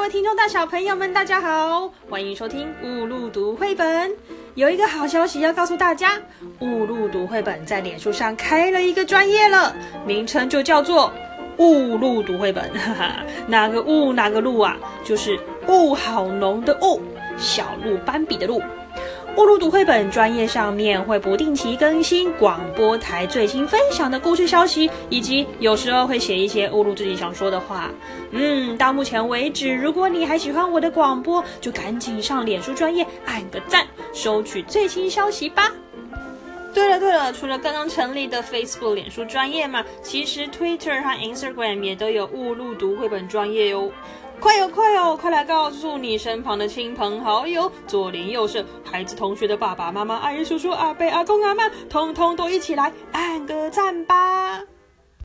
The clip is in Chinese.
各位听众大小朋友们，大家好，欢迎收听雾路读绘本。有一个好消息要告诉大家，雾路读绘本在脸书上开了一个专业了，名称就叫做雾路读绘本。哈哈，哪个雾哪个路啊？就是雾好浓的雾，小鹿斑比的鹿。乌鲁读绘本专业上面会不定期更新广播台最新分享的故事消息，以及有时候会写一些乌鲁自己想说的话。嗯，到目前为止，如果你还喜欢我的广播，就赶紧上脸书专业按个赞，收取最新消息吧。对了对了，除了刚刚成立的 Facebook 脸书专业嘛，其实 Twitter 和 Instagram 也都有误入读绘本专业哟。快哦快哦，快来告诉你身旁的亲朋好友，左邻右舍，孩子同学的爸爸妈妈、阿姨叔叔、阿伯阿公阿妈，通通都一起来按个赞吧！